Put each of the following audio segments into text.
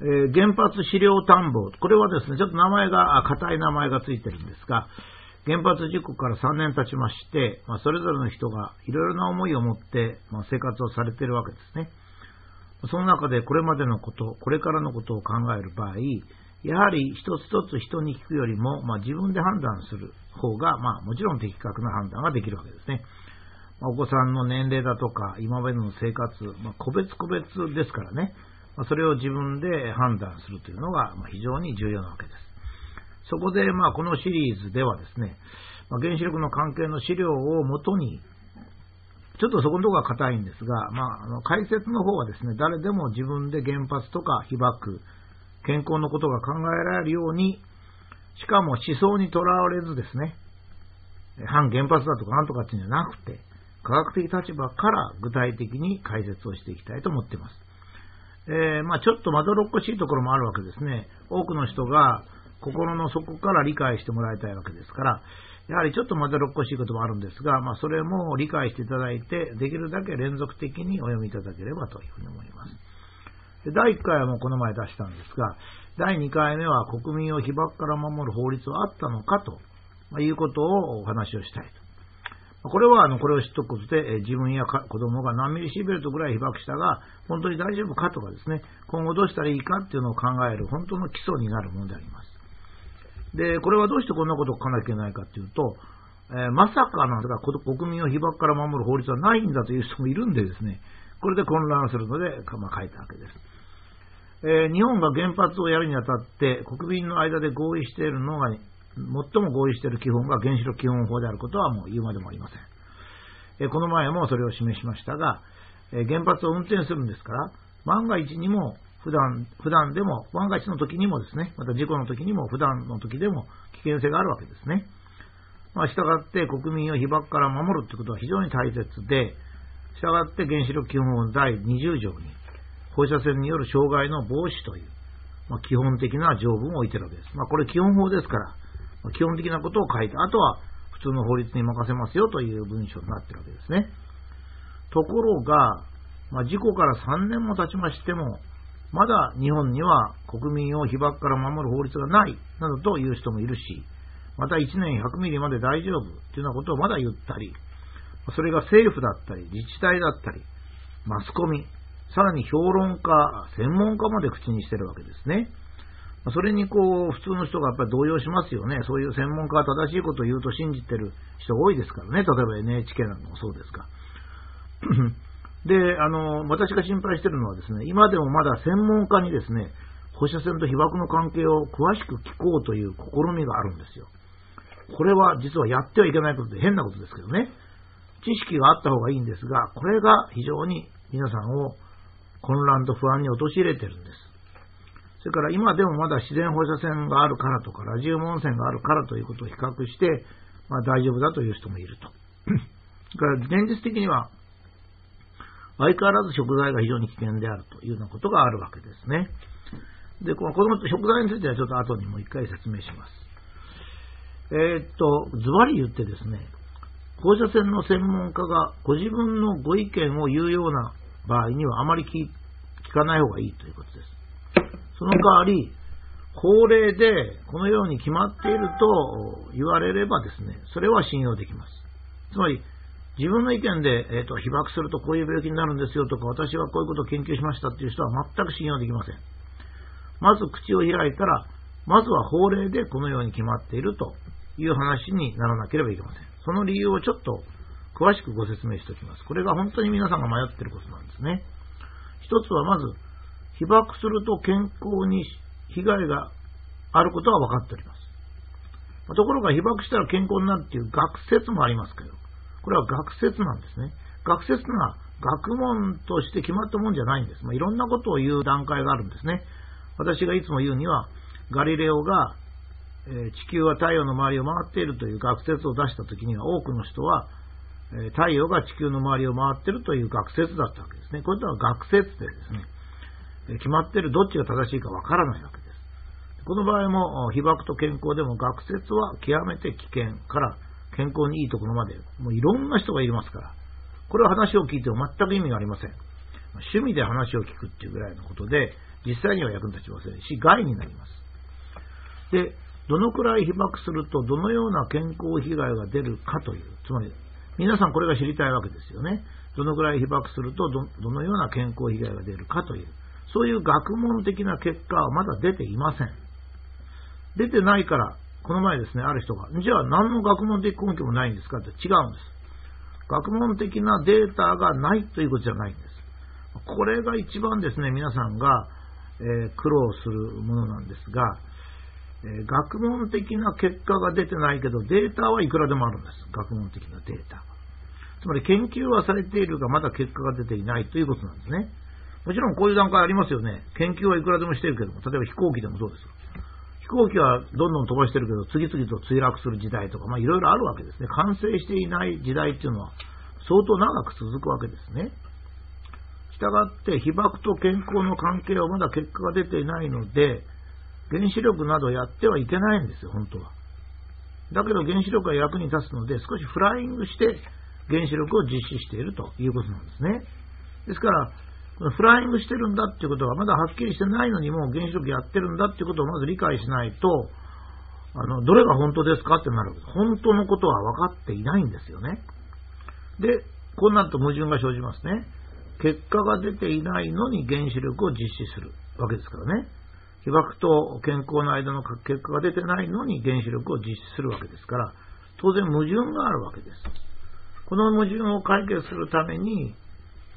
えー、原発資料探訪。これはですね、ちょっと名前が、硬い名前がついてるんですが、原発事故から3年経ちまして、まあ、それぞれの人がいろいろな思いを持って、まあ、生活をされているわけですね。その中でこれまでのこと、これからのことを考える場合、やはり一つ一つ人に聞くよりも、まあ、自分で判断する方が、まあ、もちろん的確な判断ができるわけですね。まあ、お子さんの年齢だとか、今までの生活、ま、個別個別ですからね、ま、それを自分で判断するというのが、非常に重要なわけです。そこで、まあ、このシリーズではですね、ま、原子力の関係の資料をもとに、ちょっとそこのところが硬いんですが、まあ、の解説の方はですね、誰でも自分で原発とか被爆、健康のことが考えられるように、しかも思想にとらわれずですね、反原発だとかなんとかっていうんじゃなくて、科学的立場から具体的に解説をしていきたいと思っています。えー、まあ、ちょっとまどろっこしいところもあるわけですね。多くの人が心の底から理解してもらいたいわけですから、やはりちょっとまどろっこしいこともあるんですが、まあ、それも理解していただいて、できるだけ連続的にお読みいただければというふうに思います。で第1回はもうこの前出したんですが、第2回目は国民を被爆から守る法律はあったのかと、まいうことをお話をしたいと。これはあのこれを知っておくことで、自分や子供が何ミリシーベルトぐらい被爆したが、本当に大丈夫かとかですね、今後どうしたらいいかっていうのを考える本当の基礎になるものであります。で、これはどうしてこんなことを書かなきゃいけないかというと、えー、まさかなんか国民を被爆から守る法律はないんだという人もいるんでですね、これで混乱するので、まあ、書いたわけです。えー、日本が原発をやるにあたって国民の間で合意しているのが、最も合意している基本が原子力基本法であることはもう言うまでもありません。この前もそれを示しましたが、原発を運転するんですから、万が一にも普段、普段でも、万が一の時にもですね、また事故の時にも、普段の時でも危険性があるわけですね。まあ、従って国民を被爆から守るということは非常に大切で、従って原子力基本法の第20条に、放射線による障害の防止という、まあ、基本的な条文を置いてるわけです。まあ、これ基本法ですから、基本的なことを書いて、あとは普通の法律に任せますよという文章になってるわけですね。ところが、まあ、事故から3年も経ちましても、まだ日本には国民を被爆から守る法律がないなどという人もいるし、また1年100ミリまで大丈夫というようなことをまだ言ったり、それが政府だったり、自治体だったり、マスコミ、さらに評論家、専門家まで口にしてるわけですね。それにこう、普通の人がやっぱり動揺しますよね。そういう専門家は正しいことを言うと信じてる人が多いですからね。例えば NHK なんかもそうですが。で、あの、私が心配してるのはですね、今でもまだ専門家にですね、放射線と被爆の関係を詳しく聞こうという試みがあるんですよ。これは実はやってはいけないことで変なことですけどね。知識があった方がいいんですが、これが非常に皆さんを混乱と不安に陥れてるんです。それから今でもまだ自然放射線があるからとか、ラジウム温泉があるからということを比較して、まあ、大丈夫だという人もいると。それから現実的には相変わらず食材が非常に危険であるというようなことがあるわけですね。で、この子供と食材についてはちょっと後にもう一回説明します。えー、っと、ズバリ言ってですね、放射線の専門家がご自分のご意見を言うような場合にはあまり聞かない方がいいということです。その代わり、法令でこのように決まっていると言われればですね、それは信用できます。つまり、自分の意見で、えーと、被爆するとこういう病気になるんですよとか、私はこういうことを研究しましたっていう人は全く信用できません。まず口を開いたら、まずは法令でこのように決まっているという話にならなければいけません。その理由をちょっと詳しくご説明しておきます。これが本当に皆さんが迷っていることなんですね。一つはまず、被爆すると健康に被害があることは分かっております。ところが被爆したら健康になるっていう学説もありますけど、これは学説なんですね。学説が学問として決まったもんじゃないんです。まあ、いろんなことを言う段階があるんですね。私がいつも言うには、ガリレオが、え、地球は太陽の周りを回っているという学説を出したときには、多くの人は、え、太陽が地球の周りを回っているという学説だったわけですね。こういったのは学説でですね、決まってるどっちが正しいかわからないわけです。この場合も、被爆と健康でも学説は極めて危険から健康にいいところまで、もういろんな人がいますから、これは話を聞いても全く意味がありません。趣味で話を聞くっていうぐらいのことで、実際には役に立ちませんし、害になります。で、どのくらい被爆するとどのような健康被害が出るかという、つまり皆さんこれが知りたいわけですよね。どのくらい被爆するとどのような健康被害が出るかという、そういう学問的な結果はまだ出ていません。出てないから、この前ですね、ある人が、じゃあ何の学問的根拠もないんですかって違うんです。学問的なデータがないということじゃないんです。これが一番ですね、皆さんが、えー、苦労するものなんですが、えー、学問的な結果が出てないけど、データはいくらでもあるんです。学問的なデータつまり研究はされているが、まだ結果が出ていないということなんですね。もちろんこういう段階ありますよね。研究はいくらでもしてるけども、例えば飛行機でもそうです。飛行機はどんどん飛ばしてるけど、次々と墜落する時代とか、まあいろいろあるわけですね。完成していない時代っていうのは相当長く続くわけですね。したがって被爆と健康の関係はまだ結果が出ていないので、原子力などやってはいけないんですよ、本当は。だけど原子力が役に立つので、少しフライングして原子力を実施しているということなんですね。ですから、フライングしてるんだっていうことはまだはっきりしてないのにもう原子力やってるんだっていうことをまず理解しないと、あの、どれが本当ですかってなる。本当のことは分かっていないんですよね。で、こうなると矛盾が生じますね。結果が出ていないのに原子力を実施するわけですからね。被爆と健康の間の結果が出てないのに原子力を実施するわけですから、当然矛盾があるわけです。この矛盾を解決するために、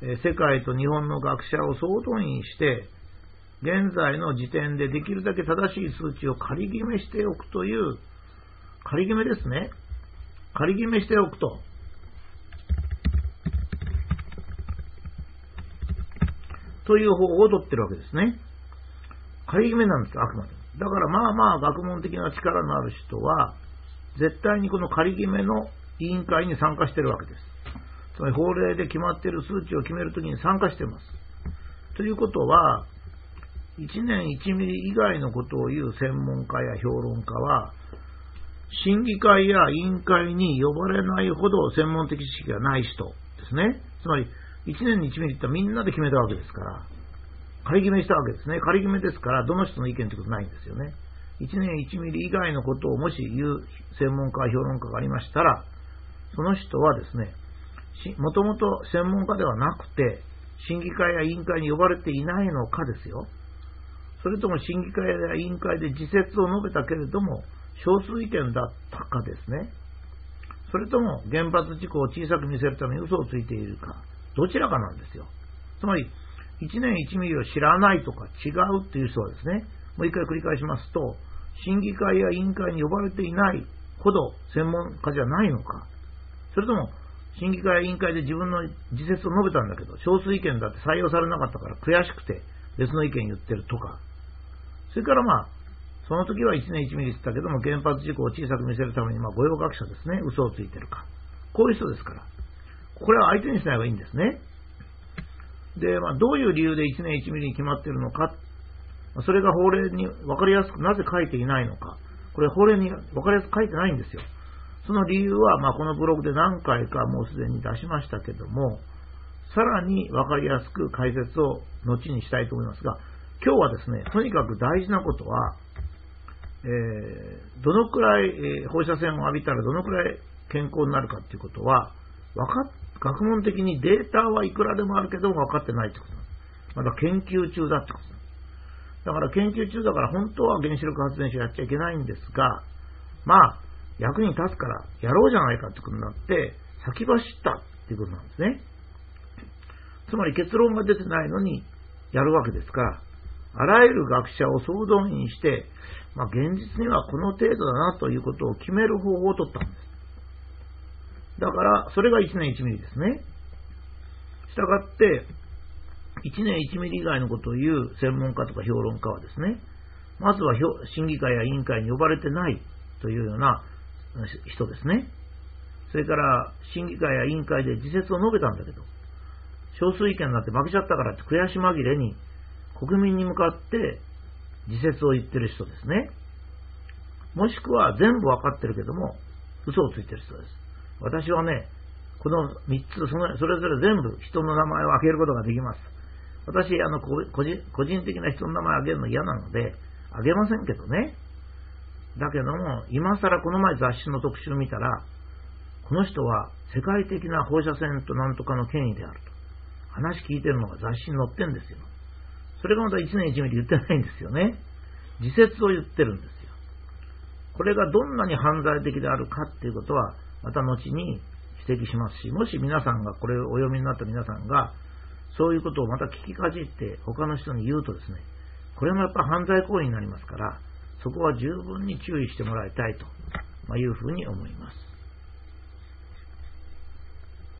世界と日本の学者を総動員して、現在の時点でできるだけ正しい数値を仮決めしておくという、仮決めですね。仮決めしておくと。という方法を取ってるわけですね。仮決めなんです、あくまで。だからまあまあ学問的な力のある人は、絶対にこの仮決めの委員会に参加してるわけです。つまり法令で決まっている数値を決めるときに参加しています。ということは、1年1ミリ以外のことを言う専門家や評論家は、審議会や委員会に呼ばれないほど専門的知識がない人ですね。つまり、1年に1ミリってみんなで決めたわけですから、仮決めしたわけですね。仮決めですから、どの人の意見ということないんですよね。1年1ミリ以外のことをもし言う専門家、評論家がありましたら、その人はですね、もともと専門家ではなくて、審議会や委員会に呼ばれていないのかですよ。それとも審議会や委員会で自説を述べたけれども、少数意見だったかですね。それとも原発事故を小さく見せるために嘘をついているか、どちらかなんですよ。つまり、1年1ミリを知らないとか違うっていう人はですね、もう一回繰り返しますと、審議会や委員会に呼ばれていないほど専門家じゃないのか、それとも審議会委員会で自分の自説を述べたんだけど、少数意見だって採用されなかったから悔しくて別の意見言ってるとか、それからまあ、その時は1年1ミリって言ったけども、原発事故を小さく見せるために、まあ、御用学者ですね、嘘をついてるか。こういう人ですから。これは相手にしない方がいいんですね。で、まあ、どういう理由で1年1ミリに決まってるのか、それが法令に分かりやすくなぜ書いていないのか、これ法令に分かりやすく書いてないんですよ。その理由は、まあ、このブログで何回かもうすでに出しましたけども、さらに分かりやすく解説を後にしたいと思いますが、今日はですね、とにかく大事なことは、えー、どのくらい、え、放射線を浴びたらどのくらい健康になるかっていうことは、分か学問的にデータはいくらでもあるけど分かってないってことです。まだ研究中だってことです。だから研究中だから本当は原子力発電所やっちゃいけないんですが、まあ、役に立つからやろうじゃないかってことになって、先走ったっていうことなんですね。つまり結論が出てないのにやるわけですから、あらゆる学者を総動員して、まあ、現実にはこの程度だなということを決める方法を取ったんです。だから、それが1年1ミリですね。したがって、1年1ミリ以外のことを言う専門家とか評論家はですね、まずは審議会や委員会に呼ばれてないというような人ですね。それから、審議会や委員会で自説を述べたんだけど、少数意見になって負けちゃったからって悔し紛れに国民に向かって自説を言ってる人ですね。もしくは全部わかってるけども、嘘をついてる人です。私はね、この3つその、それぞれ全部人の名前を開けることができます。私、あの個人個人的な人の名前あげるの嫌なので、あげませんけどね。だけども、今更この前雑誌の特集見たら、この人は世界的な放射線となんとかの権威であると。話聞いてるのが雑誌に載ってるんですよ。それがまた1年1ミリ言ってないんですよね。自説を言ってるんですよ。これがどんなに犯罪的であるかっていうことは、また後に指摘しますし、もし皆さんが、これをお読みになった皆さんが、そういうことをまた聞きかじって他の人に言うとですね、これもやっぱ犯罪行為になりますから、そこは十分に注意してもらいたいというふうに思います。